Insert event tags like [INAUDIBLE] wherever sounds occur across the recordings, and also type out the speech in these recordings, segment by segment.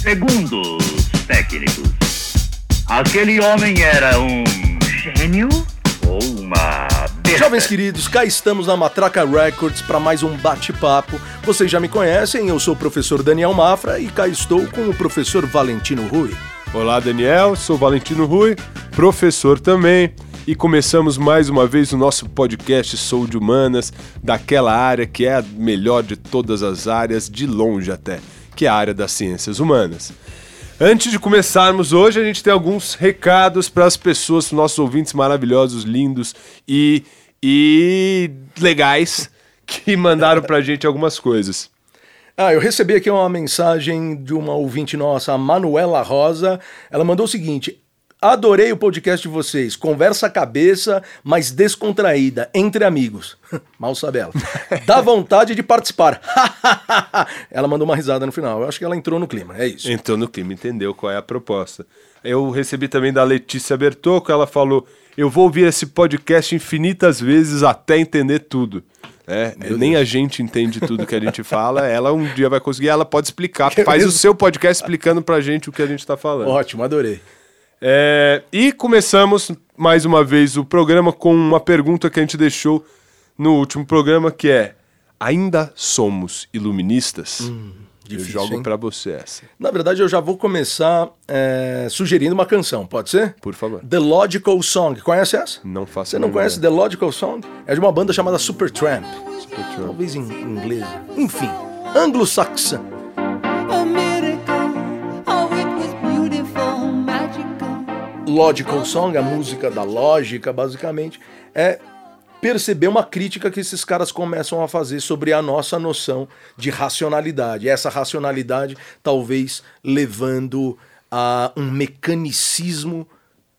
Segundo os técnicos, aquele homem era um gênio ou uma besta? Jovens queridos, cá estamos na Matraca Records para mais um bate-papo. Vocês já me conhecem, eu sou o professor Daniel Mafra e cá estou com o professor Valentino Rui. Olá, Daniel, sou Valentino Rui, professor também. E começamos mais uma vez o nosso podcast Sou de Humanas, daquela área que é a melhor de todas as áreas, de longe até, que é a área das ciências humanas. Antes de começarmos hoje, a gente tem alguns recados para as pessoas, nossos ouvintes maravilhosos, lindos e, e legais que mandaram para a gente algumas coisas. Ah, eu recebi aqui uma mensagem de uma ouvinte nossa, a Manuela Rosa. Ela mandou o seguinte: Adorei o podcast de vocês. Conversa cabeça, mas descontraída, entre amigos. [LAUGHS] Mal sabe ela. Dá vontade de participar. [LAUGHS] ela mandou uma risada no final. Eu acho que ela entrou no clima, é isso. Entrou no clima, entendeu qual é a proposta. Eu recebi também da Letícia Bertocco, ela falou: Eu vou ouvir esse podcast infinitas vezes até entender tudo. É, nem a gente entende tudo que a gente fala, [LAUGHS] ela um dia vai conseguir, ela pode explicar. Faz o seu podcast explicando pra gente o que a gente tá falando. Ótimo, adorei. É, e começamos mais uma vez o programa com uma pergunta que a gente deixou no último programa, que é: ainda somos iluministas? Hum, eu difícil, jogo hein? pra você essa, Na verdade, eu já vou começar é, sugerindo uma canção, pode ser? por favor. The Logical Song. Conhece essa? Não faça Você não conhece The Logical Song? É de uma banda chamada Supertramp. Supertramp. Talvez em inglês. Enfim, anglo-saxã. Logical Song, a música da lógica, basicamente, é perceber uma crítica que esses caras começam a fazer sobre a nossa noção de racionalidade. Essa racionalidade talvez levando a um mecanicismo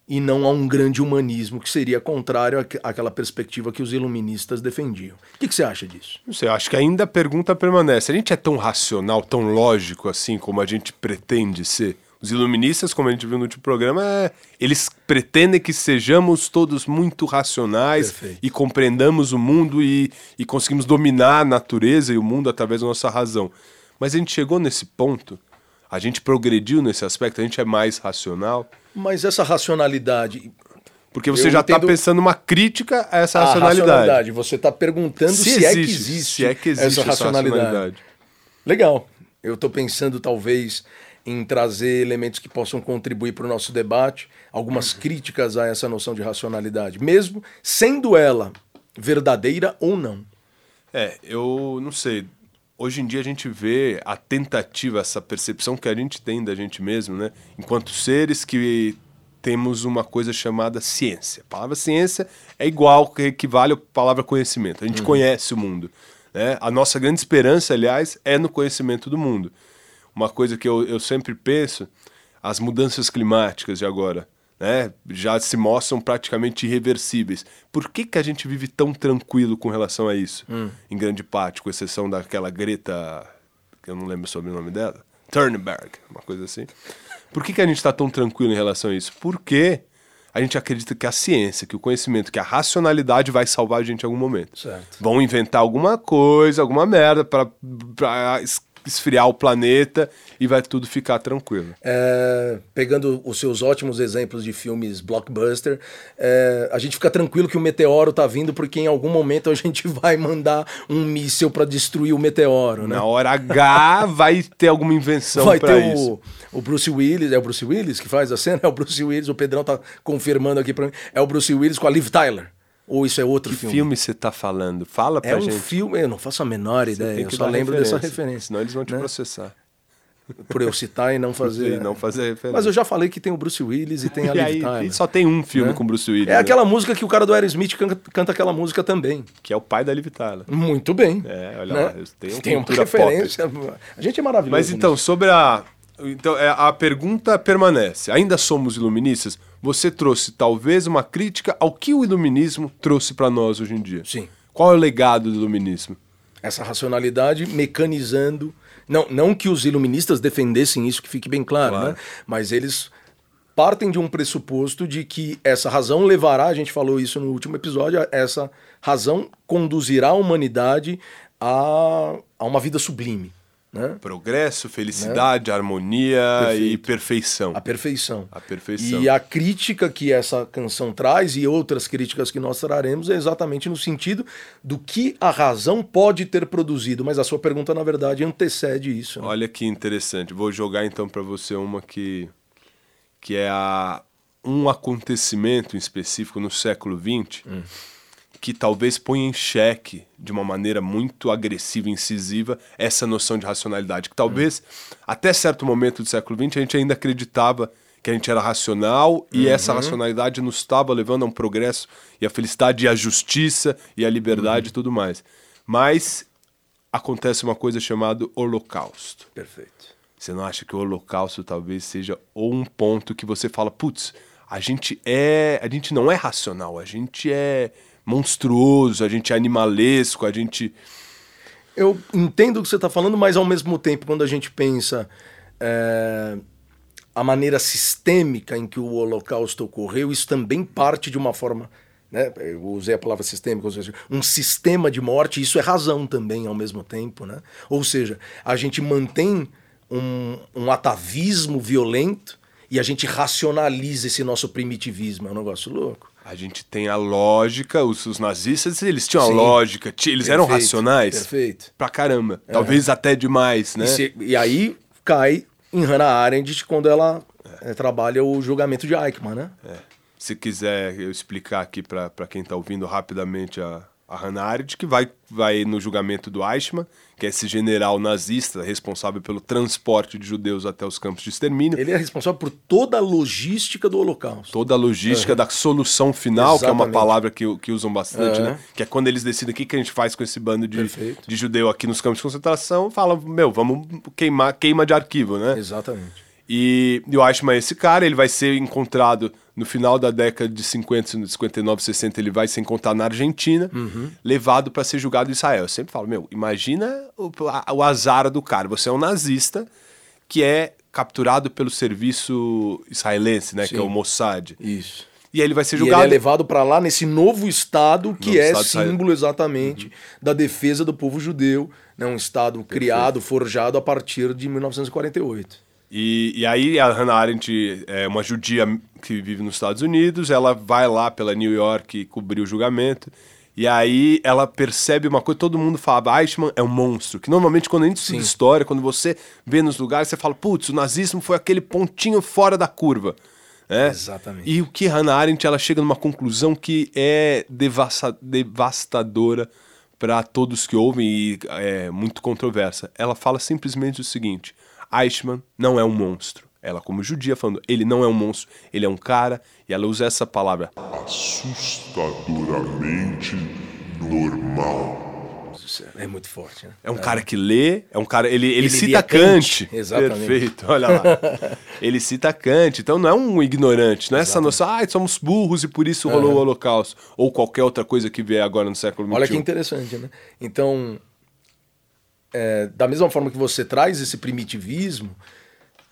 e não a um grande humanismo, que seria contrário àque- àquela perspectiva que os iluministas defendiam. O que, que você acha disso? Não sei, acho que ainda a pergunta permanece. A gente é tão racional, tão lógico assim como a gente pretende ser? Os iluministas, como a gente viu no último programa, é- eles pretendem que sejamos todos muito racionais Perfeito. e compreendamos o mundo e, e conseguimos dominar a natureza e o mundo através da nossa razão. Mas a gente chegou nesse ponto, a gente progrediu nesse aspecto, a gente é mais racional, Mas essa racionalidade. porque você Eu já está pensando uma crítica a essa a racionalidade. Você está perguntando se, é que existe, se é que existe essa racionalidade. Legal. Eu estou pensando, talvez, em trazer elementos que possam contribuir para o nosso debate, algumas críticas a essa noção de racionalidade, mesmo sendo ela verdadeira ou não. É, eu não sei. Hoje em dia a gente vê a tentativa, essa percepção que a gente tem da gente mesmo, né? Enquanto seres que temos uma coisa chamada ciência. A palavra ciência é igual, que equivale à palavra conhecimento. A gente conhece o mundo. Né? A nossa grande esperança, aliás, é no conhecimento do mundo. Uma coisa que eu, eu sempre penso, as mudanças climáticas de agora, né, já se mostram praticamente irreversíveis. Por que, que a gente vive tão tranquilo com relação a isso? Em grande parte, com exceção daquela Greta, que eu não lembro sobre o nome dela, Thunberg, uma coisa assim. Por que, que a gente está tão tranquilo em relação a isso? Porque a gente acredita que a ciência, que o conhecimento, que a racionalidade vai salvar a gente em algum momento. Certo. Vão inventar alguma coisa, alguma merda para esfriar o planeta e vai tudo ficar tranquilo. É, pegando os seus ótimos exemplos de filmes blockbuster, é, a gente fica tranquilo que o meteoro tá vindo porque em algum momento a gente [LAUGHS] vai mandar um míssil para destruir o meteoro, né? Na hora H vai ter alguma invenção Vai para ter isso. o, o Bruce Willis, é o Bruce Willis que faz a cena? É o Bruce Willis, o Pedrão tá confirmando aqui pra mim. É o Bruce Willis com a Liv Tyler. Ou isso é outro Que filme? filme você tá falando? Fala pra É um gente. filme, eu não faço a menor Você ideia, eu que só lembro dessa referência. Senão eles vão te né? processar. Por eu citar e não fazer. [LAUGHS] E não fazer referência. Mas eu já falei que tem o Bruce Willis e tem a [LAUGHS] Liv Tyler. só tem um filme né? com Bruce Willis. É né? aquela música que o cara do Aerosmith canta, canta aquela música também. Que é o pai da Liv Tyler. Muito bem. É, olha né? lá, eu tenho tem uma referência. A gente é maravilhoso. Mas então, nisso. sobre a. Então, é, a pergunta permanece. Ainda somos iluministas? Você trouxe talvez uma crítica ao que o iluminismo trouxe para nós hoje em dia. Sim. Qual é o legado do iluminismo? Essa racionalidade mecanizando. Não, não que os iluministas defendessem isso, que fique bem claro, Claro. né? Mas eles partem de um pressuposto de que essa razão levará, a gente falou isso no último episódio, essa razão conduzirá a humanidade a, a uma vida sublime. Né? Progresso, felicidade, harmonia e Perfeito. perfeição. A perfeição. A perfeição. E a crítica que essa canção traz e outras críticas que nós traremos é exatamente no sentido do que a razão pode ter produzido. Mas a sua pergunta, na verdade, antecede isso. né? Olha que interessante. Vou jogar então para você uma que, que é a, um acontecimento em específico no século XX que talvez ponha em xeque, de uma maneira muito agressiva e incisiva, essa noção de racionalidade. Que talvez, até certo momento do século XX, a gente ainda acreditava que a gente era racional e essa racionalidade nos estava levando a um progresso e a felicidade e a justiça e a liberdade e tudo mais. Mas acontece uma coisa chamada holocausto. Perfeito. Você não acha que o holocausto talvez seja ou um ponto que você fala, putz, a gente é, a gente não é racional, a gente é monstruoso, a gente é animalesco, a gente Eu entendo o que você está falando, mas ao mesmo tempo, quando a gente pensa é, a maneira sistêmica em que o Holocausto ocorreu, isso também parte de uma forma. Né? Eu usei a palavra sistêmica, um sistema de morte, isso é razão também ao mesmo tempo. Né? Ou seja, a gente mantém um, um atavismo violento e a gente racionaliza esse nosso primitivismo. É um negócio louco. A gente tem a lógica, os, os nazistas, eles tinham Sim. a lógica, eles eram Perfeito, racionais Perfeito. pra caramba, talvez até demais, né? E, se- e aí cai em Hannah Arendt quando ela eh, trabalha o julgamento de Eichmann, né? É. Se quiser eu explicar aqui pra quem tá ouvindo rapidamente a, a Hannah Arendt, que vai, vai no julgamento do Eichmann, que é esse general nazista responsável pelo transporte de judeus até os campos de extermínio, Ele é responsável por toda a logística do Holocausto. toda a logística da solução final, que é uma Exatamente. palavra que, que usam bastante, É. né? Que é quando eles decidem o que, que a gente faz com esse bando de, Perfeito. de judeu aqui nos campos de concentração, falam, meu, vamos queimar, queima de arquivo, né? Exatamente. E, o Eichmann é esse cara, ele vai ser encontrado no final da década de 50, 59, 60, ele vai ser encontrado na Argentina, levado para ser julgado em Israel. Eu sempre falo, meu, imagina o, a- o azar do cara. Você é um nazista que é capturado pelo serviço israelense, né, que é Sim. o Mossad. Isso. E aí ele vai ser E ele julgado. é levado para lá nesse novo Estado que Novo é Estado símbolo exatamente da defesa do povo judeu, né? um Estado criado, forjado a partir de 1948. E, e aí a Hannah Arendt é uma judia que vive nos Estados Unidos, ela vai lá pela New York cobrir o julgamento, e aí ela percebe uma coisa, todo mundo fala, Eichmann é um monstro, que normalmente quando a gente estuda história, quando você vê nos lugares, você fala, putz, o nazismo foi aquele pontinho fora da curva. né? Exatamente. E o que Hannah Arendt, ela chega numa conclusão que é devassa- devastadora para todos que ouvem e é muito controversa. Ela fala simplesmente o seguinte: Eichmann não é um monstro. Ela, como judia, falando, ele não é um monstro, ele é um cara, e ela usa essa palavra. assustadoramente normal. É muito forte, né? É um cara que lê, é um cara. Ele, ele, Ele cita Kant. Kant, exatamente. Perfeito, olha lá. [LAUGHS] ele cita Kant, então não é um ignorante, não é essa noção, ah, somos burros e por isso rolou o Holocausto. Ou qualquer outra coisa que vier agora no século XXI. Olha que interessante, né? Então, é, da mesma forma que você traz esse primitivismo,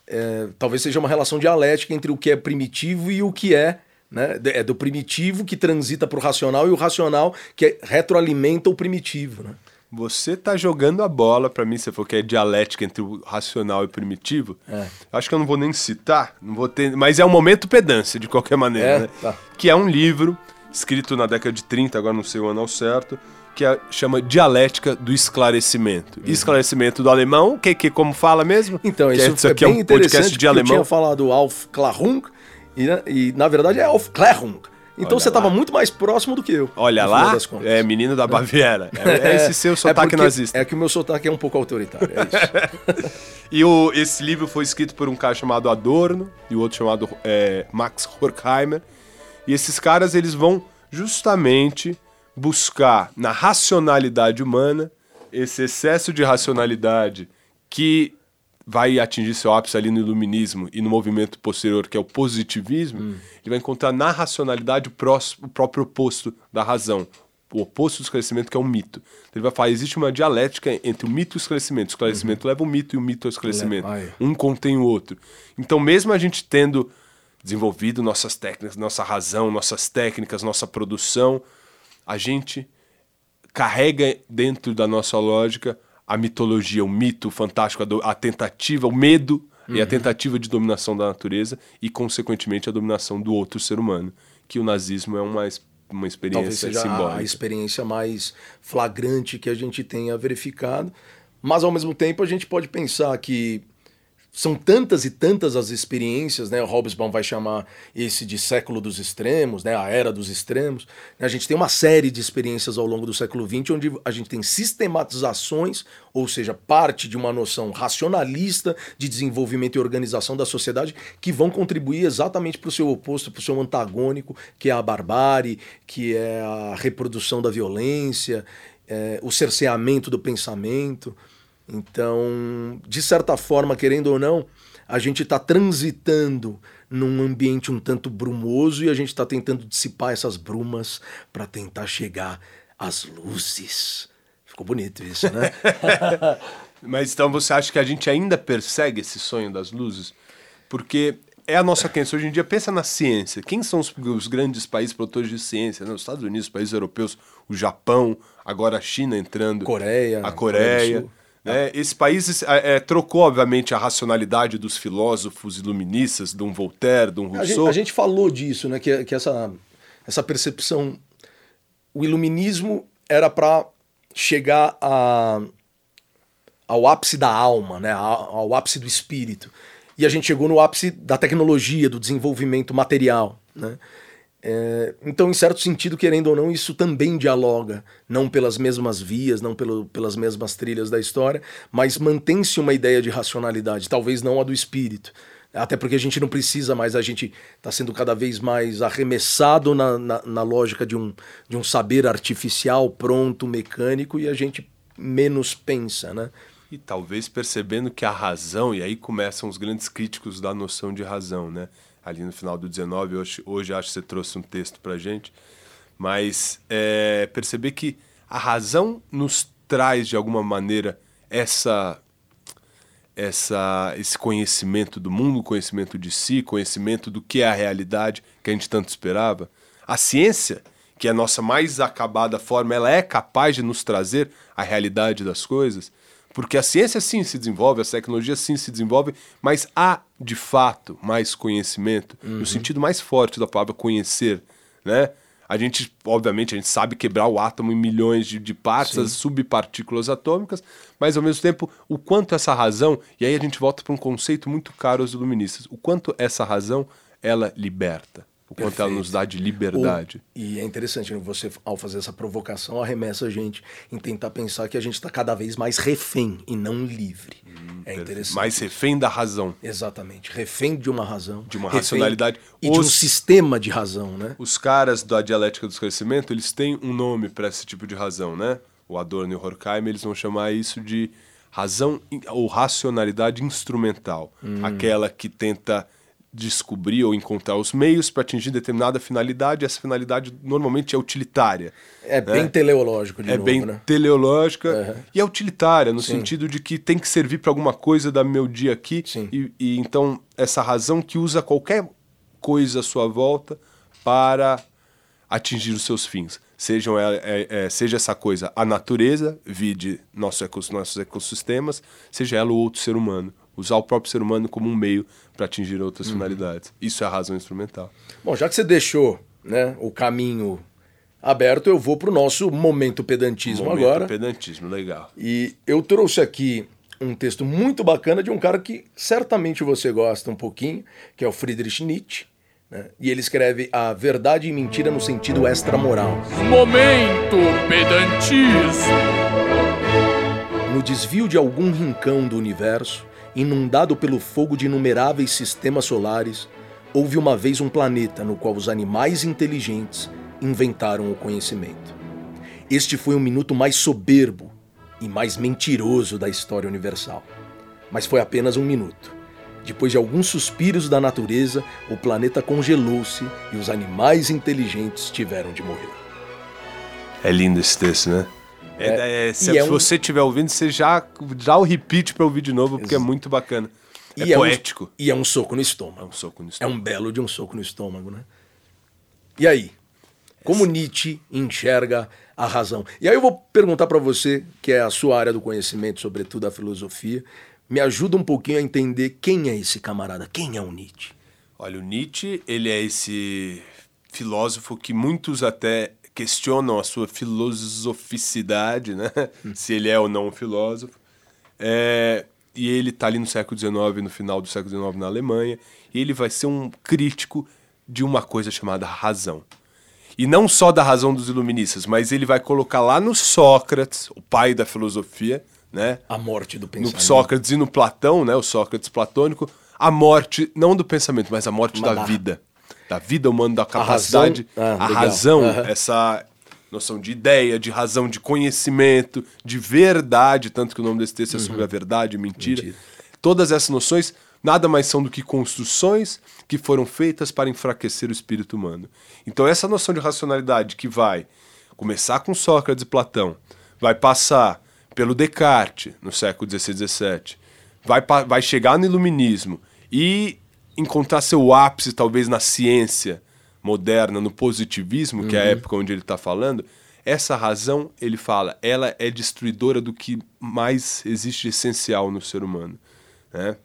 é, talvez seja uma relação dialética entre o que é primitivo e o que é, né? É do primitivo que transita para o racional e o racional que retroalimenta o primitivo, né? Você tá jogando a bola pra mim, você falou que é dialética entre o racional e o primitivo. É. Acho que eu não vou nem citar, não vou ter, mas é um momento pedância de qualquer maneira, É? né? Tá. Que é um livro escrito na década de 30, agora não sei o ano ao certo, que é- chama Dialética do Esclarecimento. Esclarecimento do alemão, que que como fala mesmo? Uhum. Então, que isso, é, é aqui é bem um podcast interessante de porque eu alemão. tinha falado Aufklärung e, né, e na verdade é Aufklärung. Então Olha você estava muito mais próximo do que eu. Olha lá, é menino da Baviera. [LAUGHS] É, é esse seu sotaque porque- nazista. É que o meu sotaque é um pouco autoritário, é isso. [LAUGHS] E o, esse livro foi escrito por um cara chamado Adorno e o outro chamado é, Max Horkheimer. E esses caras eles vão justamente buscar na racionalidade humana esse excesso de racionalidade que vai atingir seu ápice ali no iluminismo e no movimento posterior que é o positivismo, ele vai encontrar na racionalidade o, próximo, o próprio oposto da razão, o oposto do esclarecimento que é o mito. Ele vai falar, existe uma dialética entre o mito e o esclarecimento. O esclarecimento leva o mito e o mito ao esclarecimento. Leva- ai. Um contém o outro. Então, mesmo a gente tendo desenvolvido nossas técnicas, nossa razão, nossas técnicas, nossa produção, a gente carrega dentro da nossa lógica a mitologia, o mito, o fantástico, a, do- a tentativa, o medo e a tentativa de dominação da natureza e, consequentemente, a dominação do outro ser humano. Que o nazismo é uma, uma Talvez experiência seja a- simbólica. a experiência mais flagrante que a gente tenha verificado. Mas, ao mesmo tempo, a gente pode pensar que são tantas e tantas as experiências, né? O Hobsbawm vai chamar esse de século dos extremos, né? A era dos extremos. A gente tem uma série de experiências ao longo do século XX onde a gente tem sistematizações, ou seja, parte de uma noção racionalista de desenvolvimento e organização da sociedade que vão contribuir exatamente para o seu oposto, para o seu antagônico, que é a barbárie, que é a reprodução da violência, é, o cerceamento do pensamento. Então, de certa forma, querendo ou não, a gente está transitando num ambiente um tanto brumoso e a gente está tentando dissipar essas brumas para tentar chegar às luzes. Ficou bonito isso, né? [LAUGHS] Mas então você acha que a gente ainda persegue esse sonho das luzes? Porque é a nossa crença. Hoje em dia, pensa na ciência. Quem são os, os grandes países produtores de ciência? né? Os Estados Unidos, os países europeus, o Japão, agora a China entrando. Coreia, A Coreia Coreia. Né? Esse país é, trocou, obviamente, a racionalidade dos filósofos iluministas, de um Voltaire, de um A gente, Rousseau. a gente falou disso, né? Que, que essa, essa percepção. O iluminismo era para chegar a, ao ápice da alma, né? ao, ao ápice do espírito. E a gente chegou no ápice da tecnologia, do desenvolvimento material. Né? É, então, em certo sentido, querendo ou não, isso também dialoga, não pelas mesmas vias, não pelo, pelas mesmas trilhas da história, mas mantém-se uma ideia de racionalidade, talvez não a do espírito. Até porque a gente não precisa mais, a gente está sendo cada vez mais arremessado na, na, na lógica de um, de um saber artificial, pronto, mecânico, e a gente menos pensa, né? E talvez percebendo que a razão, e aí começam os grandes críticos da noção de razão, né? Ali no final do 19, hoje, hoje acho que você trouxe um texto pra gente, mas é, perceber que a razão nos traz de alguma maneira essa essa esse conhecimento do mundo, conhecimento de si, conhecimento do que é a realidade que a gente tanto esperava. A ciência, que é a nossa mais acabada forma, ela é capaz de nos trazer a realidade das coisas, porque a ciência sim se desenvolve, a tecnologia sim se desenvolve, mas há de fato mais conhecimento, no sentido mais forte da palavra conhecer, né? A gente, obviamente, a gente sabe quebrar o átomo em milhões de, de partes, as subpartículas atômicas, mas ao mesmo tempo, o quanto essa razão, e aí a gente volta para um conceito muito caro aos iluministas, o quanto essa razão, ela liberta, o quanto ela Perfeito. nos dá de liberdade. Ou- e é interessante, né, você, ao fazer essa provocação, arremessa a gente em tentar pensar que a gente está cada vez mais refém e não livre. é interessante. Mais refém da razão. Exatamente. Refém de uma razão. De uma racionalidade. E de um Os- sistema de razão, né? Os caras da dialética do esclarecimento, eles têm um nome para esse tipo de razão, né? O Adorno e o Horkheimer, eles vão chamar isso de razão ou racionalidade instrumental. Aquela que tenta descobrir ou encontrar os meios para atingir determinada finalidade, essa finalidade normalmente é utilitária. É bem teleológico de é novo, bem né? teleológica Uhum. e é utilitária, no Sim. sentido de que tem que servir para alguma coisa da meu dia aqui. E, e então, essa razão que usa qualquer coisa à sua volta para atingir os seus fins. Sejam, ela- é- é- seja essa coisa a natureza, vide nosso ecos- nossos ecossistemas, seja ela ou outro ser humano. Usar o próprio ser humano como um meio para atingir outras Uhum. finalidades. Isso é a razão instrumental. Bom, já que você deixou né, o caminho aberto, eu vou pro nosso momento pedantismo Momento agora. pedantismo, legal. E eu trouxe aqui um texto muito bacana de um cara que certamente você gosta um pouquinho, que é o Friedrich Nietzsche. né? E ele escreve a verdade e mentira no sentido extramoral. Momento Pedantismo. No desvio de algum rincão do universo, inundado pelo fogo de inumeráveis sistemas solares, houve uma vez um planeta no qual os animais inteligentes inventaram o conhecimento. Este foi o minuto mais soberbo e mais mentiroso da história universal. Mas foi apenas um minuto. Depois de alguns suspiros da natureza, o planeta congelou-se e os animais inteligentes tiveram de morrer. É lindo esse texto, né? É, é, se e é se um- você estiver ouvindo, você já dá o repeat para ouvir de novo, porque é muito bacana. É E um- poético. e é um soco no estômago. É um soco no É estômago. um belo de um soco no estômago, né? E aí? Como Nietzsche enxerga a razão. E aí eu vou perguntar para você, que é a sua área do conhecimento, sobretudo a filosofia, me ajuda um pouquinho a entender quem é esse camarada, quem é o Nietzsche. Olha, o Nietzsche, ele é esse filósofo que muitos até questionam a sua filosoficidade, né? Se ele é ou não um filósofo. É, e ele está ali no século XIX, no final do século XIX na Alemanha, e ele vai ser um crítico de uma coisa chamada razão. E não só da razão dos iluministas, mas ele vai colocar lá no Sócrates, o pai da filosofia, né? A morte do no pensamento. Sócrates e no Platão, né, o Sócrates platônico, a morte, não do pensamento, mas a morte Mas da da- vida. Da vida humana, da capacidade, razão? Ah, a razão, Aham. essa noção de ideia, de razão, de conhecimento, de verdade, tanto que o nome desse texto é sobre a verdade mentira. Uhum. Mentira. Todas essas noções nada mais são do que construções que foram feitas para enfraquecer o espírito humano. Então essa noção de racionalidade que vai começar com Sócrates e Platão, vai passar pelo Descartes no século XVI e XVII, vai, vai chegar no iluminismo e encontrar seu ápice talvez na ciência moderna, no positivismo, que é a época onde ele está falando, essa razão, ele fala, ela é destruidora do que mais existe de essencial no ser humano. Né?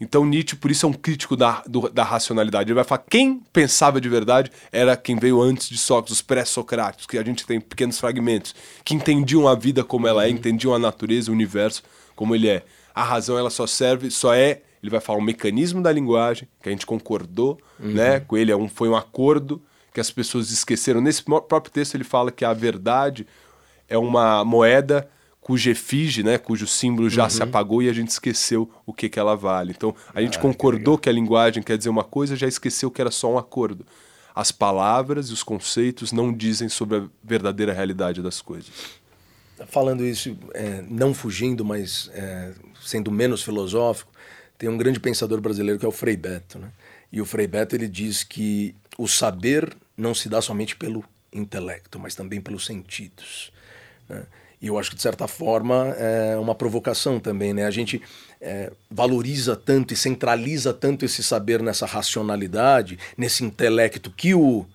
Então Nietzsche, por isso, é um crítico da, do- da racionalidade. Ele vai falar quem pensava de verdade era quem veio antes de Sócrates, os pré-socráticos, que a gente tem pequenos fragmentos, que entendiam a vida como ela é, entendiam a natureza, o universo como ele é. A razão, ela só serve, só é, ele vai falar um mecanismo da linguagem, que a gente concordou né, com ele, é um, foi um acordo que as pessoas esqueceram. Nesse próprio texto ele fala que a verdade é uma moeda cuja efígie, né, cujo símbolo já se apagou e a gente esqueceu o que, que ela vale. Então, a gente concordou que, a linguagem quer dizer uma coisa, já esqueceu que era só um acordo. As palavras e os conceitos não dizem sobre a verdadeira realidade das coisas. Falando isso, é, não fugindo, mas é, sendo menos filosófico, tem um grande pensador brasileiro que é o Frei Beto. Né? E o Frei Beto ele diz que o saber não se dá somente pelo intelecto, mas também pelos sentidos. né? E eu acho que, de certa forma, é uma provocação também. Né? A gente é, valoriza tanto e centraliza tanto esse saber nessa racionalidade, nesse intelecto que o,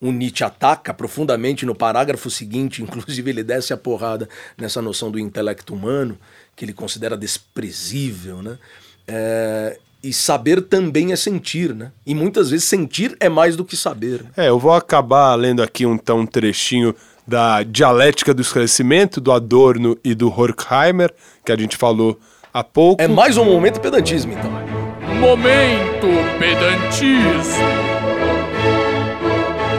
o Nietzsche ataca profundamente no parágrafo seguinte, [LAUGHS] inclusive ele desce a porrada nessa noção do intelecto humano, que ele considera desprezível, né? É, e saber também é sentir, né? E muitas vezes sentir é mais do que saber. É, eu vou acabar lendo aqui um, então, um trechinho da Dialética do Esclarecimento, do Adorno e do Horkheimer, que a gente falou há pouco. É mais um momento pedantismo, então. Momento pedantismo.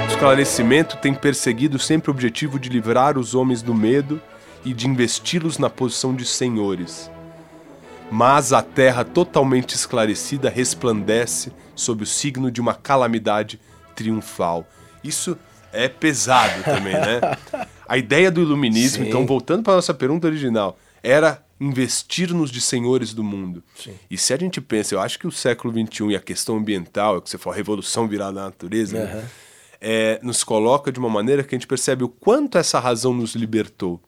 O esclarecimento tem perseguido sempre o objetivo de livrar os homens do medo e de investi-los na posição de senhores. Mas a terra totalmente esclarecida resplandece sob o signo de uma calamidade triunfal. Isso é pesado também, né? [LAUGHS] A ideia do iluminismo, Sim. então voltando para a nossa pergunta original, era investir-nos de senhores do mundo. Sim. E se a gente pensa, eu acho que o século XXI e a questão ambiental, é que você falou, a revolução virada na natureza, né? Aham. é, nos coloca de uma maneira que a gente percebe o quanto essa razão nos libertou.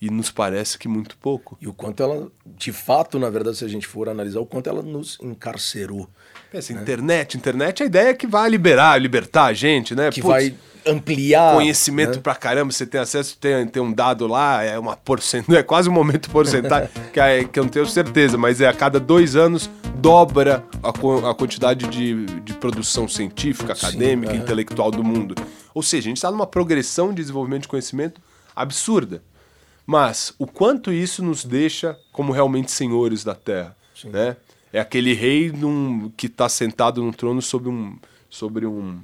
E nos parece que muito pouco. E o quanto ela, de fato, na verdade, se a gente for analisar, o quanto ela nos encarcerou. Pensa, internet, internet, a ideia é que vai liberar, libertar a gente, né? Que Putz, vai ampliar. conhecimento né? pra caramba, você tem acesso, tem, tem um dado lá, é uma porcentagem, [LAUGHS] é quase um momento porcentagem, que, é- que eu não tenho certeza, mas é a cada dois anos dobra a, co- a quantidade de, de produção científica, acadêmica, aham. intelectual do mundo. Ou seja, a gente está numa progressão de desenvolvimento de conhecimento absurda. Mas o quanto isso nos deixa como realmente senhores da Terra, né? É aquele rei num- que está sentado num trono sobre um, sobre um,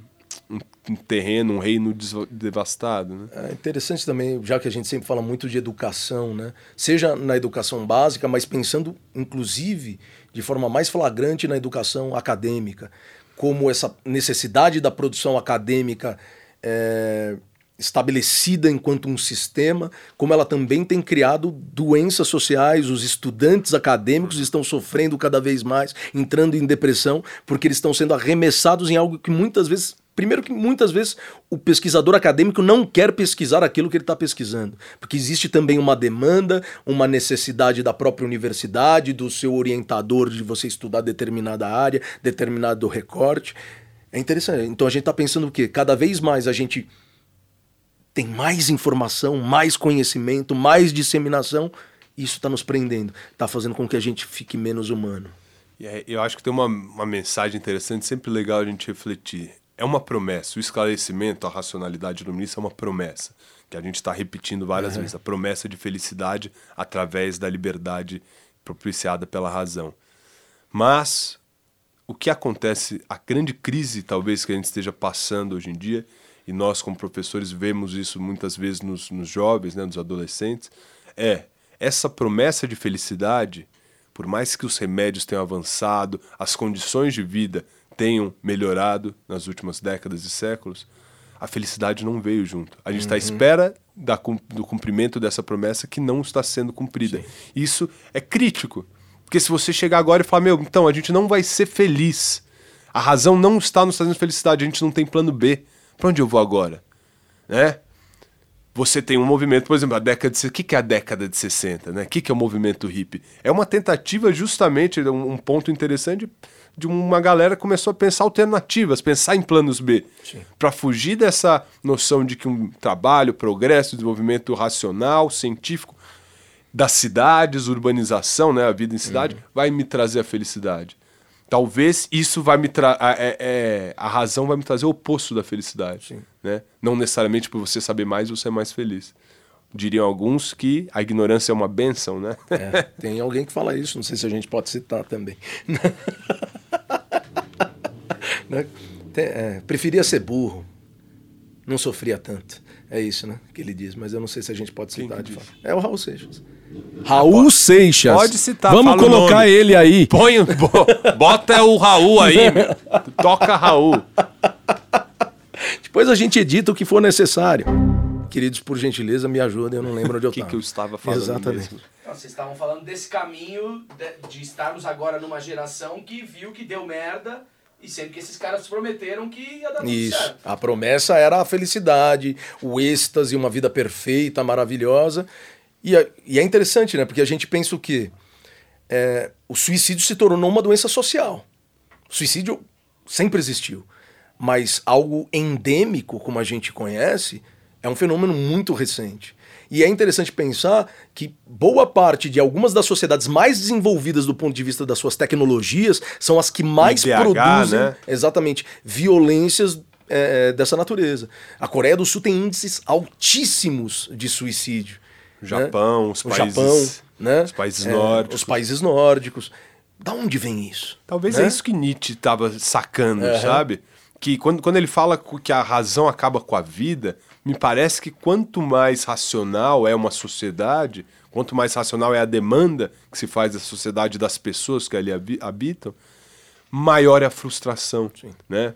um- um terreno, um reino devastado, né? É interessante também, já que a gente sempre fala muito de educação, né? Seja na educação básica, mas pensando, inclusive, de forma mais flagrante na educação acadêmica, como essa necessidade da produção acadêmica é, estabelecida enquanto um sistema, como ela também tem criado doenças sociais, os estudantes acadêmicos estão sofrendo cada vez mais, entrando em depressão, porque eles estão sendo arremessados em algo que muitas vezes Primeiro que muitas vezes o pesquisador acadêmico não quer pesquisar aquilo que ele está pesquisando, porque existe também uma demanda, uma necessidade da própria universidade, do seu orientador de você estudar determinada área, determinado recorte. É interessante. Então a gente está pensando o quê? Cada vez mais a gente tem mais informação, mais conhecimento, mais disseminação, isso está nos prendendo, está fazendo com que a gente fique menos humano. É- eu acho que tem uma, uma mensagem interessante, sempre legal a gente refletir. É uma promessa. O esclarecimento, a racionalidade iluminista é uma promessa. Que a gente está repetindo várias vezes. A promessa de felicidade através da liberdade propiciada pela razão. Mas o que acontece, a grande crise talvez que a gente esteja passando hoje em dia, e nós como professores vemos isso muitas vezes nos, nos jovens, né, nos adolescentes, é essa promessa de felicidade, por mais que os remédios tenham avançado, as condições de vida tenham melhorado nas últimas décadas e séculos, a felicidade não veio junto. A gente está à espera da do cumprimento dessa promessa que não está sendo cumprida. Isso é crítico. Porque se você chegar agora e falar, meu, então a gente não vai ser feliz. A razão não está nos trazendo felicidade, a gente não tem plano B. Para onde eu vou agora? Né? Você tem um movimento, por exemplo, a década de... O que que é a década de 60, né? O que que é o movimento hippie? É uma tentativa justamente, um um ponto interessante, de uma galera que começou a pensar alternativas, pensar em planos B. Para fugir dessa noção de que um trabalho, progresso, desenvolvimento racional, científico, das cidades, urbanização, né, a vida em cidade, vai me trazer a felicidade. Talvez isso vai me trazer. É, é, a razão vai me trazer o oposto da felicidade. Né? Não necessariamente por você saber mais, você é mais feliz. Diriam alguns que a ignorância é uma benção, né? É, tem alguém que fala isso, não sei se a gente pode citar também. [LAUGHS] Né? É, preferia ser burro, não sofria tanto. É isso, né? Que ele diz, mas eu não sei se a gente pode citar de diz? fato. É o Raul Seixas. Raul Seixas. Pode citar, Vamos colocar nome. ele aí. Põe, bo- bota o Raul aí, meu. toca Raul. Depois a gente edita o que for necessário. Queridos, por gentileza, me ajudem, eu não lembro onde eu O que, estava. que eu estava falando Exatamente. mesmo? Então, vocês estavam falando desse caminho de, de estarmos agora numa geração que viu que deu merda e sendo que esses caras prometeram que ia dar tudo Isso. certo. A promessa era a felicidade, o êxtase, uma vida perfeita, maravilhosa. E é, e é interessante, né? Porque a gente pensa o quê? É, o suicídio se tornou uma doença social. O suicídio sempre existiu. Mas algo endêmico, como a gente conhece, é um fenômeno muito recente. E é interessante pensar que boa parte de algumas das sociedades mais desenvolvidas do ponto de vista das suas tecnologias são as que mais IDH, produzem né? exatamente violências é, dessa natureza. A Coreia do Sul tem índices altíssimos de suicídio. O né? Japão, os o países- Japão, né? os países É, nórdicos. Os países nórdicos. Da onde vem isso? Talvez né? é isso que Nietzsche estava sacando, sabe? Que quando, quando ele fala que a razão acaba com a vida, me parece que quanto mais racional é uma sociedade, quanto mais racional é a demanda que se faz da sociedade das pessoas que ali habi- habitam, maior é a frustração, né?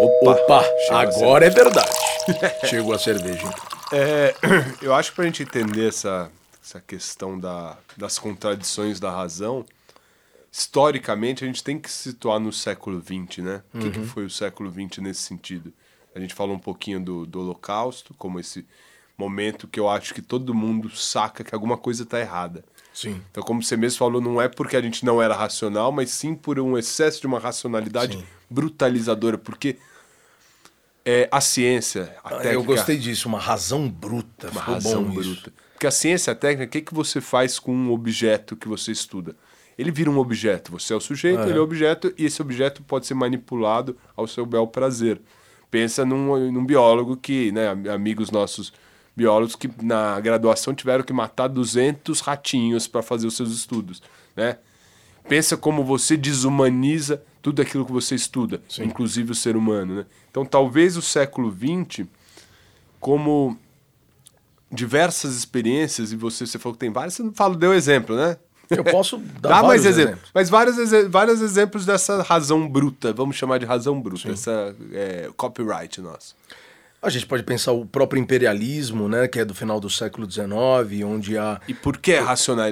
Opa, Opa, agora é verdade. [LAUGHS] Chegou a cerveja. É, [CLEARS THROAT] eu acho que para a gente entender essa, essa questão da, das contradições da razão, historicamente a gente tem que se situar no século XX, né? O que, que foi o século XX nesse sentido? A gente falou um pouquinho do, do Holocausto, como esse momento que eu acho que todo mundo saca que alguma coisa está errada. Sim. Então, como você mesmo falou, não é porque a gente não era racional, mas sim por um excesso de uma racionalidade Sim. brutalizadora, porque é, a ciência, a técnica... Ah, Eu gostei disso, uma razão bruta. Uma razão bruta. isso. Porque a ciência a técnica, o que, que você faz com um objeto que você estuda? Ele vira um objeto. Você é o sujeito, ele é o objeto, e esse objeto pode ser manipulado ao seu bel prazer. Pensa num, num biólogo que, né, am- amigos nossos biólogos que na graduação tiveram que matar 200 ratinhos para fazer os seus estudos, né? Pensa como você desumaniza tudo aquilo que você estuda, inclusive o ser humano, né? Então, talvez o século XX, como diversas experiências, e você, você falou que tem várias, você não fala, deu exemplo, né? Eu posso dar Dá mais exemplos. exemplos. Mas vários, exe- vários exemplos dessa razão bruta, vamos chamar de razão bruta, essa é, copyright nosso. A gente pode pensar o próprio imperialismo, né, que é do final do século XIX, onde há E por que é racional?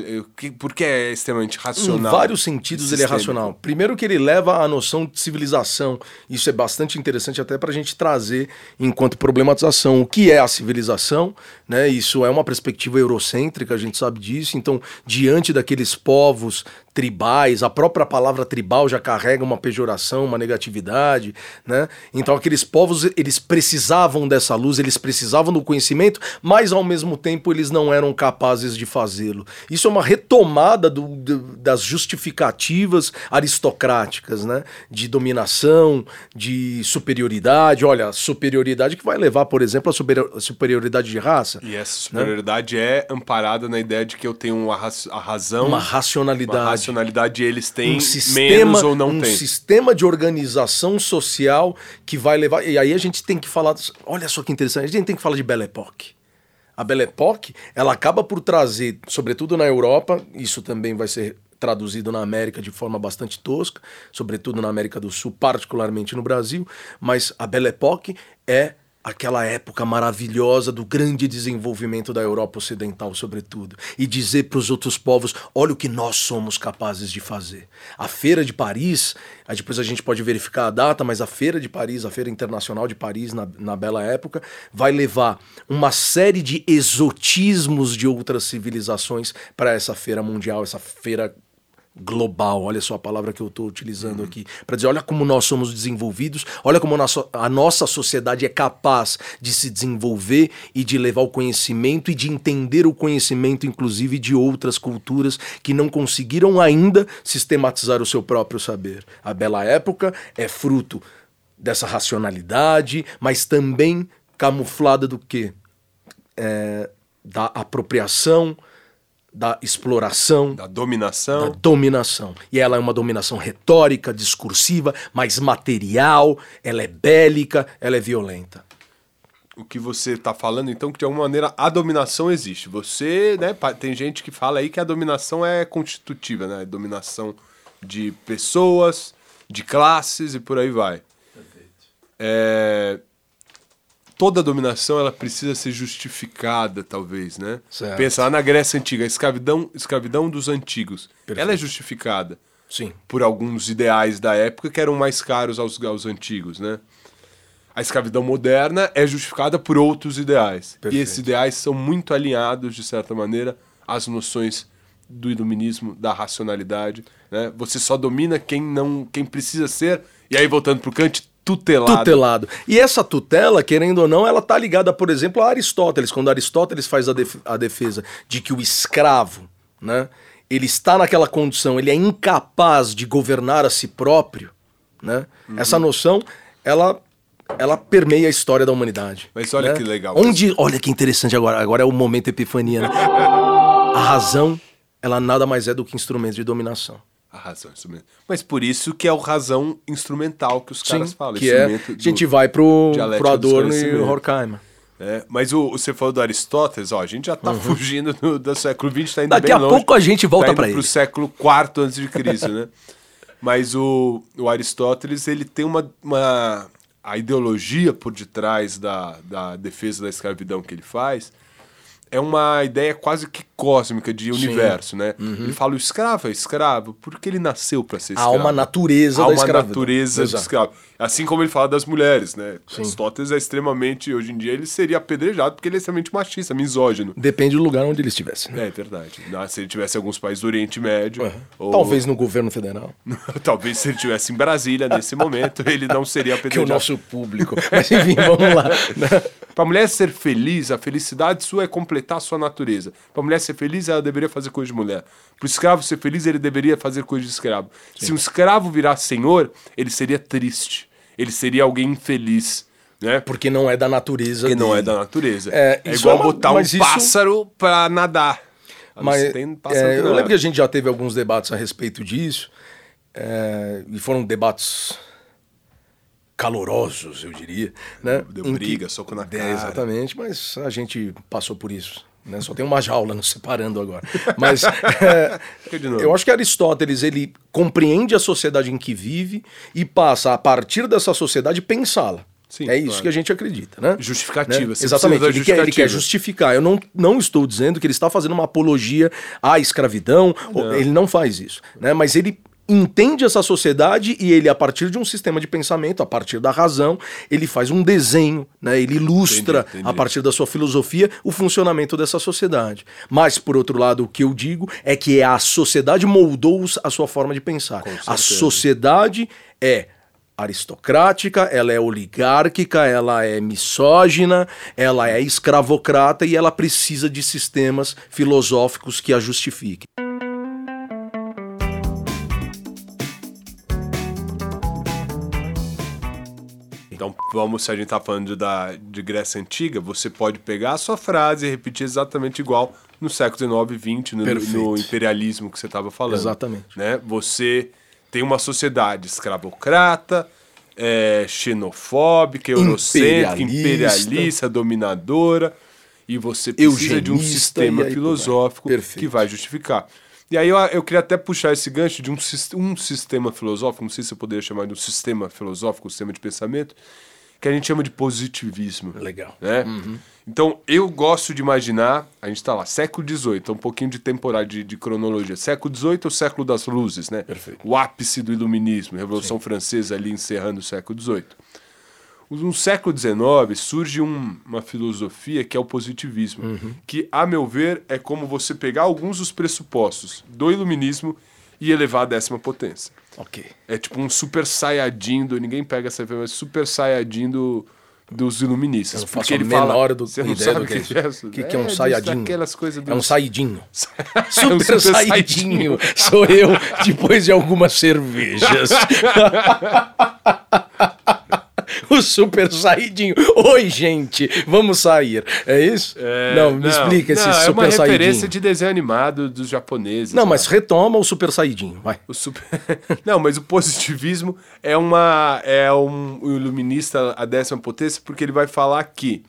Por que é extremamente Em racional? vários sentidos ele é racional. Primeiro que ele leva à noção de civilização. Isso é bastante interessante até para a gente trazer enquanto problematização o que é a civilização. Né? Isso é uma perspectiva eurocêntrica, a gente sabe disso. Então, diante daqueles povos tribais, a própria palavra tribal já carrega uma pejoração, uma negatividade, né? Então aqueles povos, eles precisavam dessa luz, eles precisavam do conhecimento, mas ao mesmo tempo eles não eram capazes de fazê-lo. Isso é uma retomada do- do- das justificativas aristocráticas, né? De dominação, de superioridade. Olha, superioridade que vai levar, por exemplo, a superioridade de raça. E essa superioridade é amparada na ideia de que eu tenho uma ra- a razão, Uma racionalidade. uma racionalidade e eles têm um sistema, menos ou não um têm. sistema de organização social que vai levar. E aí a gente tem que falar. Olha só que interessante, a gente tem que falar de Belle Époque. A Belle Époque, ela acaba por trazer, sobretudo na Europa, isso também vai ser traduzido na América de forma bastante tosca, sobretudo na América do Sul, particularmente no Brasil, mas a Belle Époque é aquela época maravilhosa do grande desenvolvimento da Europa Ocidental, sobretudo, e dizer para os outros povos: olha o que nós somos capazes de fazer. A Feira de Paris, aí depois a gente pode verificar a data, mas a Feira de Paris, a Feira Internacional de Paris, na, na bela época, vai levar uma série de exotismos de outras civilizações para essa feira mundial, essa feira global, olha só a palavra que eu estou utilizando aqui, para dizer, olha como nós somos desenvolvidos, olha como a nossa sociedade é capaz de se desenvolver e de levar o conhecimento e de entender o conhecimento, inclusive, de outras culturas que não conseguiram ainda sistematizar o seu próprio saber. A bela época é fruto dessa racionalidade, mas também camuflada do quê? É, da apropriação, da exploração, Da da dominação. dominação. E ela é uma dominação retórica, discursiva, mais material, ela é bélica, ela é violenta. O que você está falando, então, que de alguma maneira a dominação existe. Você, né, tem gente que fala aí que a dominação é constitutiva, né? Dominação de pessoas, de classes e por aí vai. É, toda dominação ela precisa ser justificada, talvez, né? Certo. Pensa lá na Grécia Antiga, a escravidão, escravidão dos antigos. Ela é justificada Sim. por alguns ideais da época que eram mais caros aos, aos antigos, né? A escravidão moderna é justificada por outros ideais. E Perfeito. esses ideais são muito alinhados, de certa maneira, às noções do iluminismo, da racionalidade. Né? Você só domina quem não, quem precisa ser. E aí, voltando para o Kant, tutelado. Tutelado. E essa tutela, querendo ou não, ela tá ligada, por exemplo, a Aristóteles. Quando Aristóteles faz a, def- a defesa de que o escravo, né, ele está naquela condição, ele é incapaz de governar a si próprio, né? Uhum. Essa noção, ela ela permeia a história da humanidade. Mas olha né? que legal. Onde, olha que interessante agora, agora é o momento epifania, né? A razão, ela nada mais é do que instrumento de dominação. A razão instrumento. Mas por isso que é o razão instrumental que os caras falam. que é, a gente vai pro, pro do Adorno e desconhecimento. Horkheimer. É, mas o, você falou do Aristóteles, ó, a gente já tá fugindo do, do século XX, tá indo Uhum. Daqui a longe, pouco a gente volta tá pro ele. século IV antes de Cristo, né? [LAUGHS] Mas o, o Aristóteles, ele tem uma, uma... A ideologia por detrás da, da defesa da escravidão que ele faz é uma ideia quase que cósmica de universo, né? Ele fala o escravo é escravo porque ele nasceu para ser Há escravo. uma natureza Há da uma escravidão. natureza de Exato. escravo. Assim como ele fala das mulheres, né? Aristóteles é extremamente, hoje em dia, ele seria apedrejado porque ele é extremamente machista, misógino. Depende do lugar onde ele estivesse. né? É verdade. Ah, Se ele tivesse em alguns países do Oriente Médio, ou Talvez no governo federal. [LAUGHS] talvez se ele tivesse em Brasília nesse momento, ele não seria [LAUGHS] Que é o apedrejado. nosso público. Mas enfim, vamos lá. né? Para a mulher ser feliz, a felicidade sua é completar a sua natureza. Para a mulher ser feliz, ela deveria fazer coisa de mulher. Para o escravo ser feliz, ele deveria fazer coisa de escravo. Se um escravo virasse senhor, ele seria triste. Ele seria alguém infeliz. Né? Porque não é da natureza. Porque não dele. é da natureza. É, É, igual é uma- botar um isso- pássaro para nadar. Mas é, eu lembro que a gente já teve alguns debates a respeito disso. é, e foram debates calorosos, eu diria. Né? Deu briga, soco na É, cara. exatamente, mas a gente passou por isso. Né? Só tem uma jaula nos separando agora. Mas [LAUGHS] é, eu acho que Aristóteles ele compreende a sociedade em que vive e passa, a partir dessa sociedade, pensá-la. Sim, é isso claro. que a gente acredita, né? Justificativa, Né? Exatamente. Ele quer, ele quer justificar. Eu não, não estou dizendo que ele está fazendo uma apologia à escravidão. ou- Ele não faz isso. Né? Mas ele, entende essa sociedade e ele, a partir de um sistema de pensamento, a partir da razão, ele faz um desenho, né? ele ilustra, Entendi, entendi. a partir da sua filosofia, o funcionamento dessa sociedade. Mas, por outro lado, o que eu digo é que a sociedade moldou a sua forma de pensar. A sociedade é aristocrática, ela é oligárquica, ela é misógina, ela é escravocrata e ela precisa de sistemas filosóficos que a justifiquem. Então, vamos, se a gente tá falando da, de Grécia Antiga, você pode pegar a sua frase e repetir exatamente igual no século XIX XX, no, no imperialismo que você estava falando. Exatamente. Né? Você tem uma sociedade escravocrata, é, xenofóbica, eurocêntrica, Imperialista. imperialista, dominadora, e você precisa de um Eugenista, sistema filosófico que vai justificar. E aí eu, eu queria até puxar esse gancho de um, um sistema filosófico, não sei se eu poderia chamar de um sistema filosófico, um sistema de pensamento, que a gente chama de positivismo. Legal. Né? Então, eu gosto de imaginar, a gente está lá, século XVIII, um pouquinho de temporada de, de cronologia. Século XVIII é o século das luzes, né? Perfeito. O ápice do iluminismo, Revolução Francesa ali encerrando o século XVIII. No século XIX surge um- uma filosofia que é o positivismo, Uhum. que, a meu ver, é como você pegar alguns dos pressupostos do iluminismo e elevar a décima potência. Ok. É tipo um super saiyajin do. Ninguém pega essa mas super saiyajin do, dos iluministas. Eu porque ele menor fala. do, Você não ideia sabe do que é que é O isso? que, que é um disso- saiyajin? Aquelas coisas É um saidinho. [LAUGHS] É um Super super saidinho. Sou eu depois de algumas cervejas. [LAUGHS] [LAUGHS] o super saidinho. Oi, gente, vamos sair. É isso? É, não, me explica esse não, super É uma referência saidinho. de desenho animado dos japoneses. Não, lá. mas retoma o super saidinho, vai. O super... [LAUGHS] Não, mas o positivismo é uma é um, um iluminista a décima potência porque ele vai falar que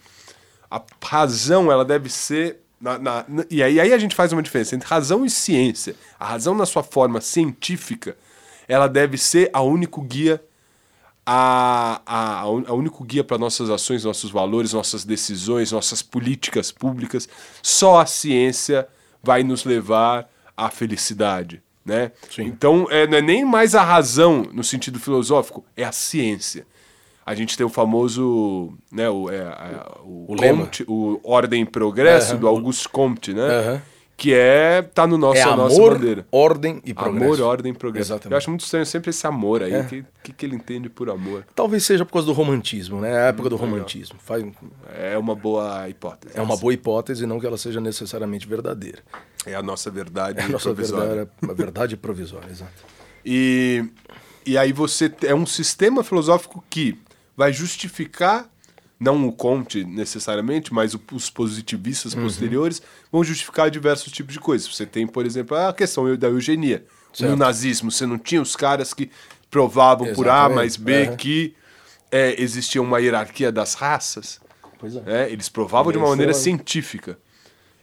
a razão ela deve ser na, na- na- e aí, aí a gente faz uma diferença entre razão e ciência. A razão na sua forma científica ela deve ser a único guia a, a, a único guia para nossas ações, nossos valores, nossas decisões, nossas políticas públicas. Só a ciência vai nos levar à felicidade. Né? Então, é, não é nem mais a razão no sentido filosófico, é a ciência. A gente tem o famoso, né, o, é, a- o, O. Comte, o Ordem e Progresso Aham. do Auguste Comte, né? Aham. Que é tá no nosso É a nossa amor, bandeira. ordem e progresso. Amor, ordem e progresso. Exatamente. Eu acho muito estranho sempre esse amor aí. O É. que, que, que ele entende por amor? Talvez seja por causa do romantismo, né? A época do romantismo. Faz- É uma boa hipótese. É uma boa hipótese, não que ela seja necessariamente verdadeira. É a nossa verdade É a nossa provisória. verdade, a verdade provisória, exato. [LAUGHS] E, e aí você é um sistema filosófico que vai justificar, não o Comte necessariamente, mas o- os positivistas Uhum. posteriores vão justificar diversos tipos de coisas. Você tem, por exemplo, a questão da eugenia. Certo. No nazismo, você não tinha os caras que provavam por A Exatamente. mais B que é, existia uma hierarquia das raças. É. né? Eles provavam de uma maneira é científica.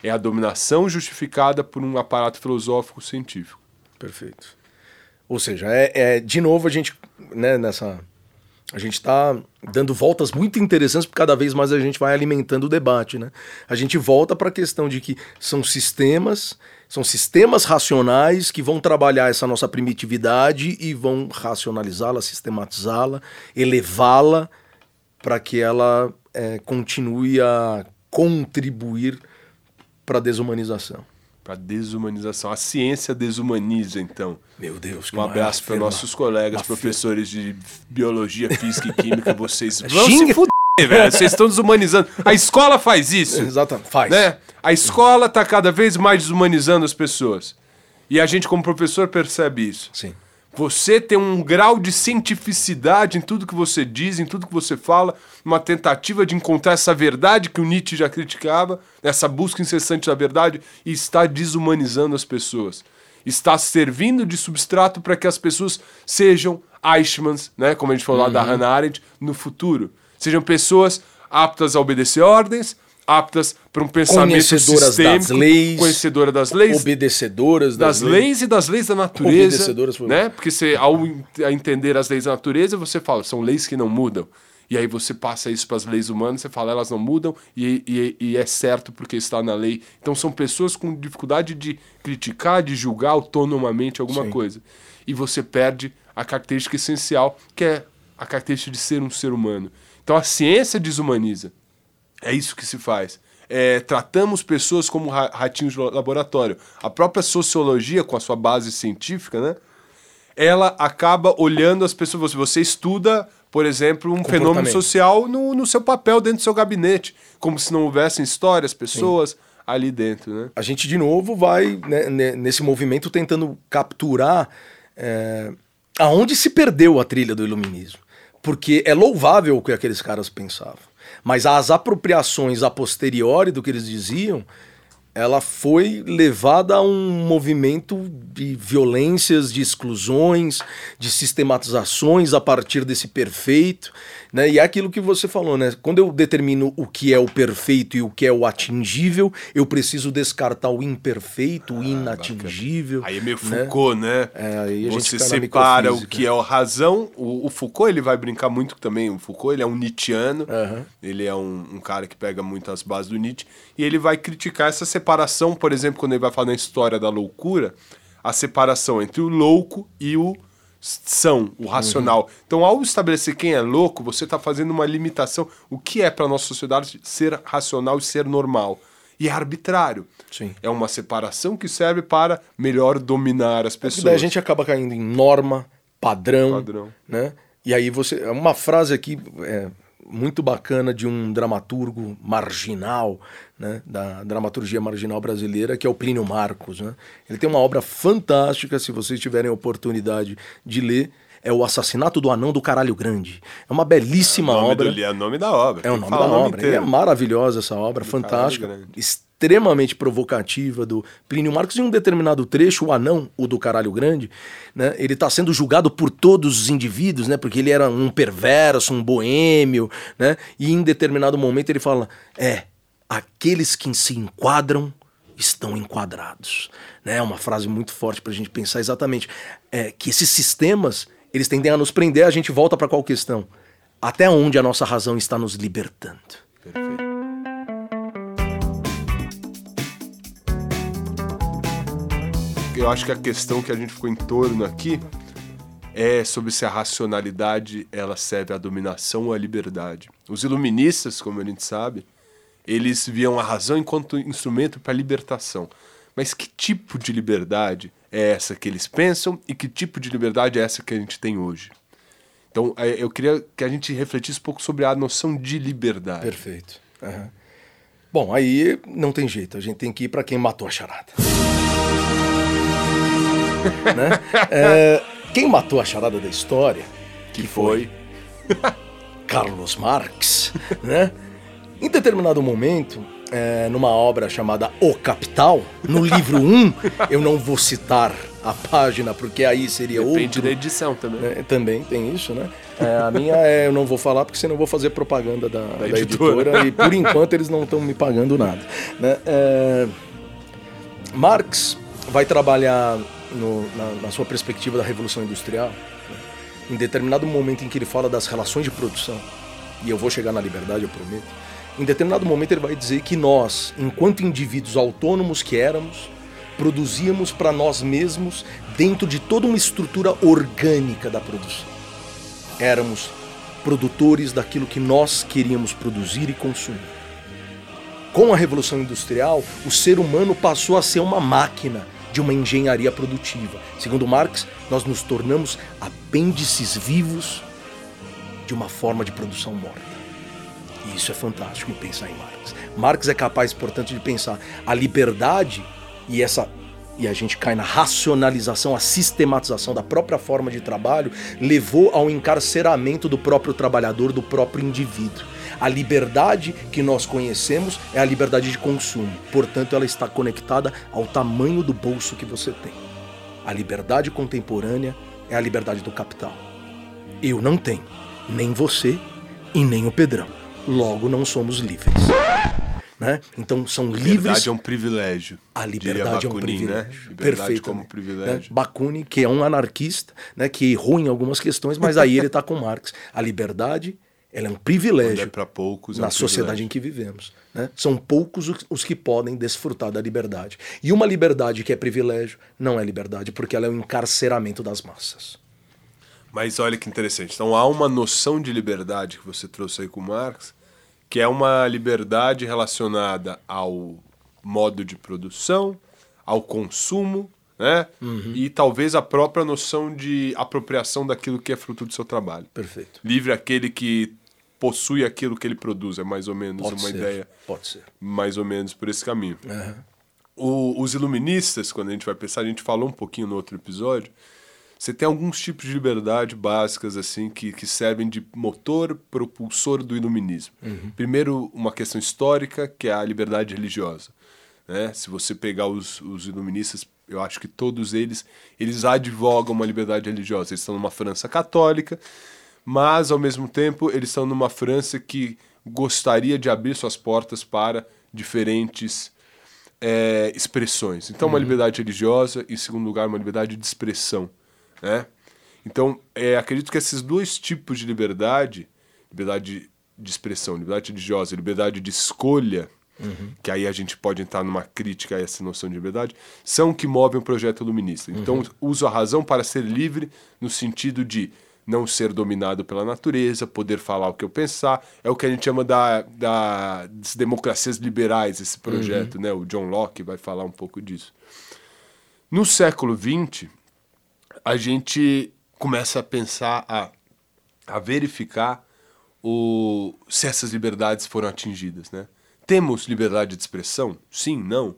É a dominação justificada por um aparato filosófico científico. Perfeito. Ou seja, é, é, de novo a gente, né, nessa. A gente está dando voltas muito interessantes, porque cada vez mais a gente vai alimentando o debate, né? A gente volta para a questão de que são sistemas, são sistemas racionais que vão trabalhar essa nossa primitividade e vão racionalizá-la, sistematizá-la, elevá-la para que ela é, continue a contribuir para a desumanização. Para desumanização. A ciência desumaniza, então. Meu Deus, que Um abraço para nossos colegas, uma professores de biologia, física e química. Vocês [LAUGHS] vão Xinga- se fuder, [LAUGHS] velho. Vocês estão desumanizando. A escola faz isso. Exatamente, faz. Né? A escola tá cada vez mais desumanizando as pessoas. E a gente, como professor, percebe isso. Sim. Você tem um grau de cientificidade em tudo que você diz, em tudo que você fala, uma tentativa de encontrar essa verdade que o Nietzsche já criticava, essa busca incessante da verdade, e está desumanizando as pessoas. Está servindo de substrato para que as pessoas sejam Eichmanns, né, como a gente falou lá da Hannah Arendt, no futuro. Sejam pessoas aptas a obedecer ordens, aptas para um pensamento Conhecedoras das sistêmico, leis, conhecedoras das leis, Obedecedoras das leis e das leis da natureza, Obedecedoras né? Porque você, ao entender as leis da natureza, você fala, são leis que não mudam. E aí você passa isso para as leis humanas, você fala, elas não mudam e, e- e é certo porque está na lei. Então são pessoas com dificuldade de criticar, de julgar autonomamente alguma Sim. coisa. E você perde a característica essencial, que é a característica de ser um ser humano. Então a ciência desumaniza. É isso que se faz. É, tratamos pessoas como ra- ratinhos de laboratório. A própria sociologia, com a sua base científica, né? Ela acaba olhando as pessoas. Você, você estuda, por exemplo, um fenômeno social no, no seu papel dentro do seu gabinete. Como se não houvessem histórias, pessoas ali dentro, né? a gente de novo vai né, ne- nesse movimento tentando capturar é, aonde se perdeu a trilha do iluminismo. Porque é louvável o que aqueles caras pensavam. Mas as apropriações a posteriori do que eles diziam, ela foi levada a um movimento de violências, de exclusões, de sistematizações a partir desse perfeito, né? E é aquilo que você falou, né? Quando eu determino o que é o perfeito e o que é o atingível, eu preciso descartar o imperfeito, o inatingível. Aí é meio né? Foucault, né? É, aí a gente Você separa o que é a razão. O, o Foucault ele vai brincar muito também. O Foucault ele é um Nietzscheano. Aham. Ele é um, um cara que pega muito as bases do Nietzsche. E ele vai criticar essa separação, por exemplo, quando ele vai falar na história da loucura, a separação entre o louco e o são, o racional. Então, ao estabelecer quem é louco, você está fazendo uma limitação. O que é para nossa sociedade ser racional e ser normal? E é arbitrário. Sim. É uma separação que serve para melhor dominar as Porque pessoas. daí a gente acaba caindo em norma, padrão, Padrão. né? E aí você, é uma frase aqui é, muito bacana de um dramaturgo marginal, né, da dramaturgia marginal brasileira, que é o Plínio Marcos, né? Ele tem uma obra fantástica, se vocês tiverem a oportunidade de ler, é o Assassinato do Anão do Caralho Grande. É uma belíssima nome obra. do é o nome da obra. É o nome da falar obra. É maravilhosa essa obra, fantástica, Grande. Extremamente provocativa do Plínio Marcos. Em um determinado trecho, o anão, o do caralho grande, né, ele está sendo julgado por todos os indivíduos, né, porque ele era um perverso, um boêmio, né, e em determinado momento ele fala: é, aqueles que se enquadram estão enquadrados. Né? É uma frase muito forte para a gente pensar exatamente é, que esses sistemas eles tendem a nos prender. A gente volta para qual questão? Até onde a nossa razão está nos libertando? Perfeito. Eu acho que a questão que a gente ficou em torno aqui é sobre se a racionalidade ela serve à dominação ou à liberdade. Os iluministas, como a gente sabe, eles viam a razão enquanto instrumento para a libertação. Mas que tipo de liberdade é essa que eles pensam e que tipo de liberdade é essa que a gente tem hoje? Então, eh, eu queria que a gente refletisse um pouco sobre a noção de liberdade. Perfeito. Aham. Bom, aí não tem jeito, a gente tem que ir para quem matou a charada. [LAUGHS] né? É, quem matou a charada da história, Que foi [LAUGHS] Carlos Marx, né? Em determinado momento, é, numa obra chamada O Capital, no livro 1, eu não vou citar a página, porque aí seria Depende outro... da edição também. né? Também tem isso, né? É, a minha é, eu não vou falar porque senão eu vou fazer propaganda da, da editora. editora. e por enquanto eles não estão me pagando nada. Né? É, Marx vai trabalhar no- na, na sua perspectiva da Revolução Industrial, né? em determinado momento em que ele fala das relações de produção, e eu vou chegar na liberdade, eu prometo. Em determinado momento ele vai dizer que nós, enquanto indivíduos autônomos que éramos, produzíamos para nós mesmos dentro de toda uma estrutura orgânica da produção. Éramos produtores daquilo que nós queríamos produzir e consumir. Com a Revolução Industrial, o ser humano passou a ser uma máquina de uma engenharia produtiva. Segundo Marx, nós nos tornamos apêndices vivos de uma forma de produção morta. E isso é fantástico pensar em Marx. Marx é capaz, portanto, de pensar a liberdade e essa e a gente cai na racionalização, a sistematização da própria forma de trabalho, levou ao encarceramento do próprio trabalhador, do próprio indivíduo. A liberdade que nós conhecemos é a liberdade de consumo, portanto, ela está conectada ao tamanho do bolso que você tem. A liberdade contemporânea é a liberdade do capital. Eu não tenho, nem você e nem o Pedrão. Logo, não somos livres. Né? Então, são livres. Liberdade é um privilégio. A liberdade é um Bakunin, privilégio. Né? Liberdade Perfeito. como privilégio. Né? Bakunin, que é um anarquista, né? que errou em algumas questões, mas aí ele está com Marx. A liberdade Ela é um é privilégio para poucos. é na um sociedade em privilégio. que vivemos. né? São poucos os- que podem desfrutar da liberdade. E uma liberdade que é privilégio não é liberdade, porque ela é o encarceramento das massas. Mas olha que interessante. Então há uma noção de liberdade que você trouxe aí com Marx, que é uma liberdade relacionada ao modo de produção, ao consumo, né? Uhum. E talvez a própria noção de apropriação daquilo que é fruto do seu trabalho. Perfeito. Livre aquele que possui aquilo que ele produz, é mais ou menos Pode uma ser. ideia, Pode ser. mais ou menos por esse caminho. Aham. O- os iluministas, quando a gente vai pensar, a gente falou um pouquinho no outro episódio, você tem alguns tipos de liberdade básicas assim que, que servem de motor propulsor do iluminismo. Primeiro, uma questão histórica, que é a liberdade religiosa. Né? Se você pegar os, os iluministas, eu acho que todos eles, eles advogam uma liberdade religiosa. Eles estão numa França católica, mas ao mesmo tempo eles estão numa França que gostaria de abrir suas portas para diferentes é, expressões. Então, uma liberdade religiosa, em segundo lugar, uma liberdade de expressão. Né? Então, é, acredito que esses dois tipos de liberdade, liberdade de expressão, liberdade religiosa, liberdade de escolha, que aí a gente pode entrar numa crítica a essa noção de liberdade, são que movem o projeto iluminista. Então, uso a razão para ser livre no sentido de não ser dominado pela natureza, poder falar o que eu pensar. É o que a gente chama da, da- das democracias liberais, esse projeto, né? O John Locke vai falar um pouco disso. No século XX, a gente começa a pensar, a, a verificar o, se essas liberdades foram atingidas, né? Temos liberdade de expressão? Sim, não?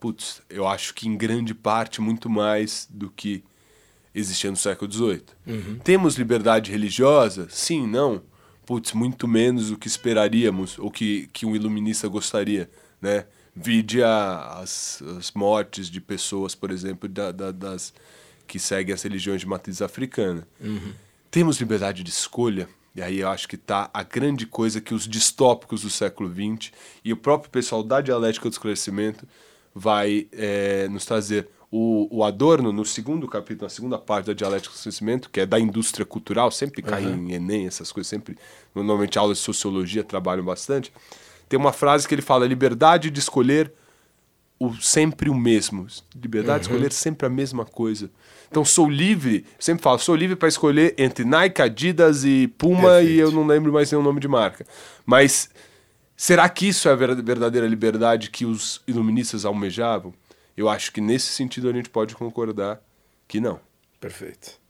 Putz, eu acho que em grande parte muito mais do que existia no século XVIII. Temos liberdade religiosa? Sim, não? Putz, muito menos do que esperaríamos ou que, que um iluminista gostaria, né? Vide a- as, as mortes de pessoas, por exemplo, da- da- das que seguem as religiões de matriz africana. Temos liberdade de escolha? E aí eu acho que está a grande coisa que os distópicos do século XX e o próprio pessoal da dialética do esclarecimento vai eh, nos trazer. O, o Adorno, no segundo capítulo, na segunda parte da dialética do esclarecimento, que é da indústria cultural, sempre cai em Enem, essas coisas, sempre, normalmente aulas de sociologia trabalham bastante, tem uma frase que ele fala, liberdade de escolher o sempre o mesmo. Liberdade de escolher sempre a mesma coisa. Então sou livre, sempre falo, sou livre para escolher entre Nike, Adidas e Puma Perfeito. e eu não lembro mais nenhum nome de marca. Mas será que isso é a ver- verdadeira liberdade que os iluministas almejavam? Eu acho que nesse sentido a gente pode concordar que não. Perfeito.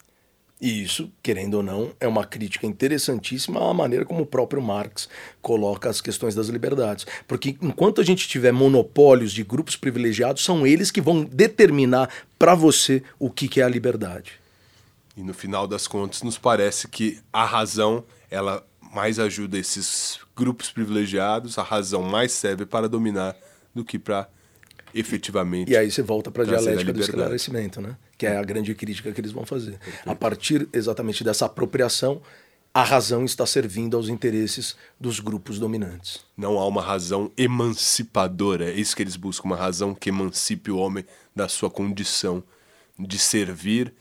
E isso, querendo ou não, é uma crítica interessantíssima à maneira como o próprio Marx coloca as questões das liberdades. Porque enquanto a gente tiver monopólios de grupos privilegiados, são eles que vão determinar para você o que, que é a liberdade. E no final das contas, nos parece que a razão, ela mais ajuda esses grupos privilegiados, a razão mais serve para dominar do que para efetivamente. E aí você volta para a dialética do esclarecimento, né? que é a grande crítica que eles vão fazer. A partir exatamente dessa apropriação, a razão está servindo aos interesses dos grupos dominantes. Não há uma razão emancipadora. É isso que eles buscam, uma razão que emancipe o homem da sua condição de servir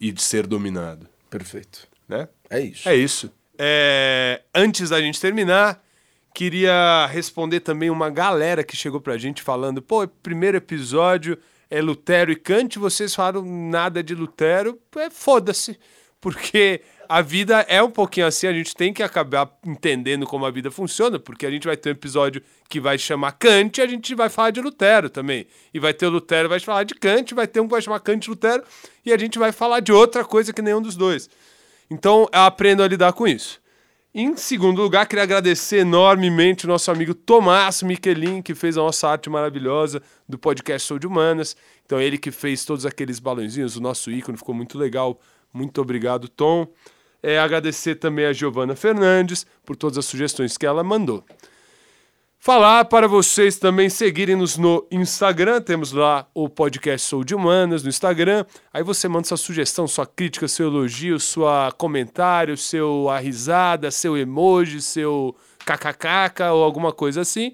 e de ser dominado. Perfeito. Né? É isso. É isso. É, antes da gente terminar, queria responder também uma galera que chegou pra gente falando: pô, primeiro episódio é Lutero e Kant, vocês falaram nada de Lutero. É foda-se. Porque a vida é um pouquinho assim, a gente tem que acabar entendendo como a vida funciona, porque a gente vai ter um episódio que vai chamar Kant e a gente vai falar de Lutero também. E vai ter o Lutero, vai falar de Kant, vai ter um que vai chamar Kant e Lutero, e a gente vai falar de outra coisa que nenhum dos dois. Então, eu aprendo a lidar com isso. Em segundo lugar, queria agradecer enormemente o nosso amigo Tomás Michelin, que fez a nossa arte maravilhosa do podcast Sou de Humanas. Então, ele que fez todos aqueles balãozinhos, o nosso ícone ficou muito legal. Muito obrigado, Tom. É, agradecer também a Giovana Fernandes por todas as sugestões que ela mandou. Falar para vocês também seguirem-nos no Instagram. Temos lá o podcast Sou de Humanas no Instagram. Aí você manda sua sugestão, sua crítica, seu elogio, sua comentário, seu a risada, seu emoji, seu kkk ou alguma coisa assim,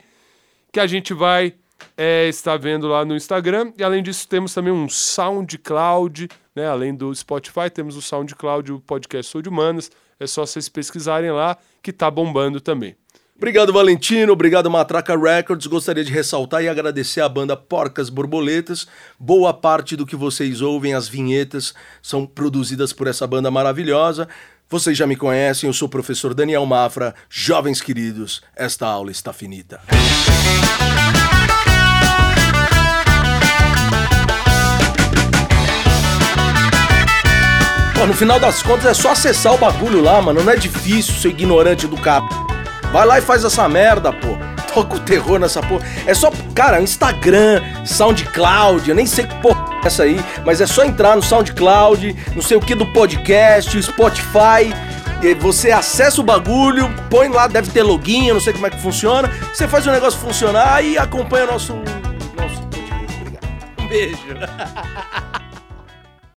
que a gente vai é, está vendo lá no Instagram. E além disso, temos também um SoundCloud, né? Além do Spotify, temos o SoundCloud, o podcast Sou de Humanas. É só vocês pesquisarem lá, que tá bombando também. Obrigado, Valentino. Obrigado, Matraca Records. Gostaria de ressaltar e agradecer à banda Porcas Borboletas. Boa parte do que vocês ouvem, as vinhetas, são produzidas por essa banda maravilhosa. Vocês já me conhecem, eu sou o professor Daniel Mafra. Jovens queridos, esta aula está finita. Ó, no final das contas é só acessar o bagulho lá, mano. Não é difícil ser ignorante do cara. Vai lá e faz essa merda, pô. [LAUGHS] Toca o terror nessa porra. É só, cara, Instagram, SoundCloud, eu nem sei que porra é essa aí, mas é só entrar no SoundCloud, não sei o que do podcast, Spotify. Você acessa o bagulho, põe lá, deve ter login, eu não sei como é que funciona. Você faz o negócio funcionar e acompanha nosso. nosso. Obrigado. Um beijo. [LAUGHS]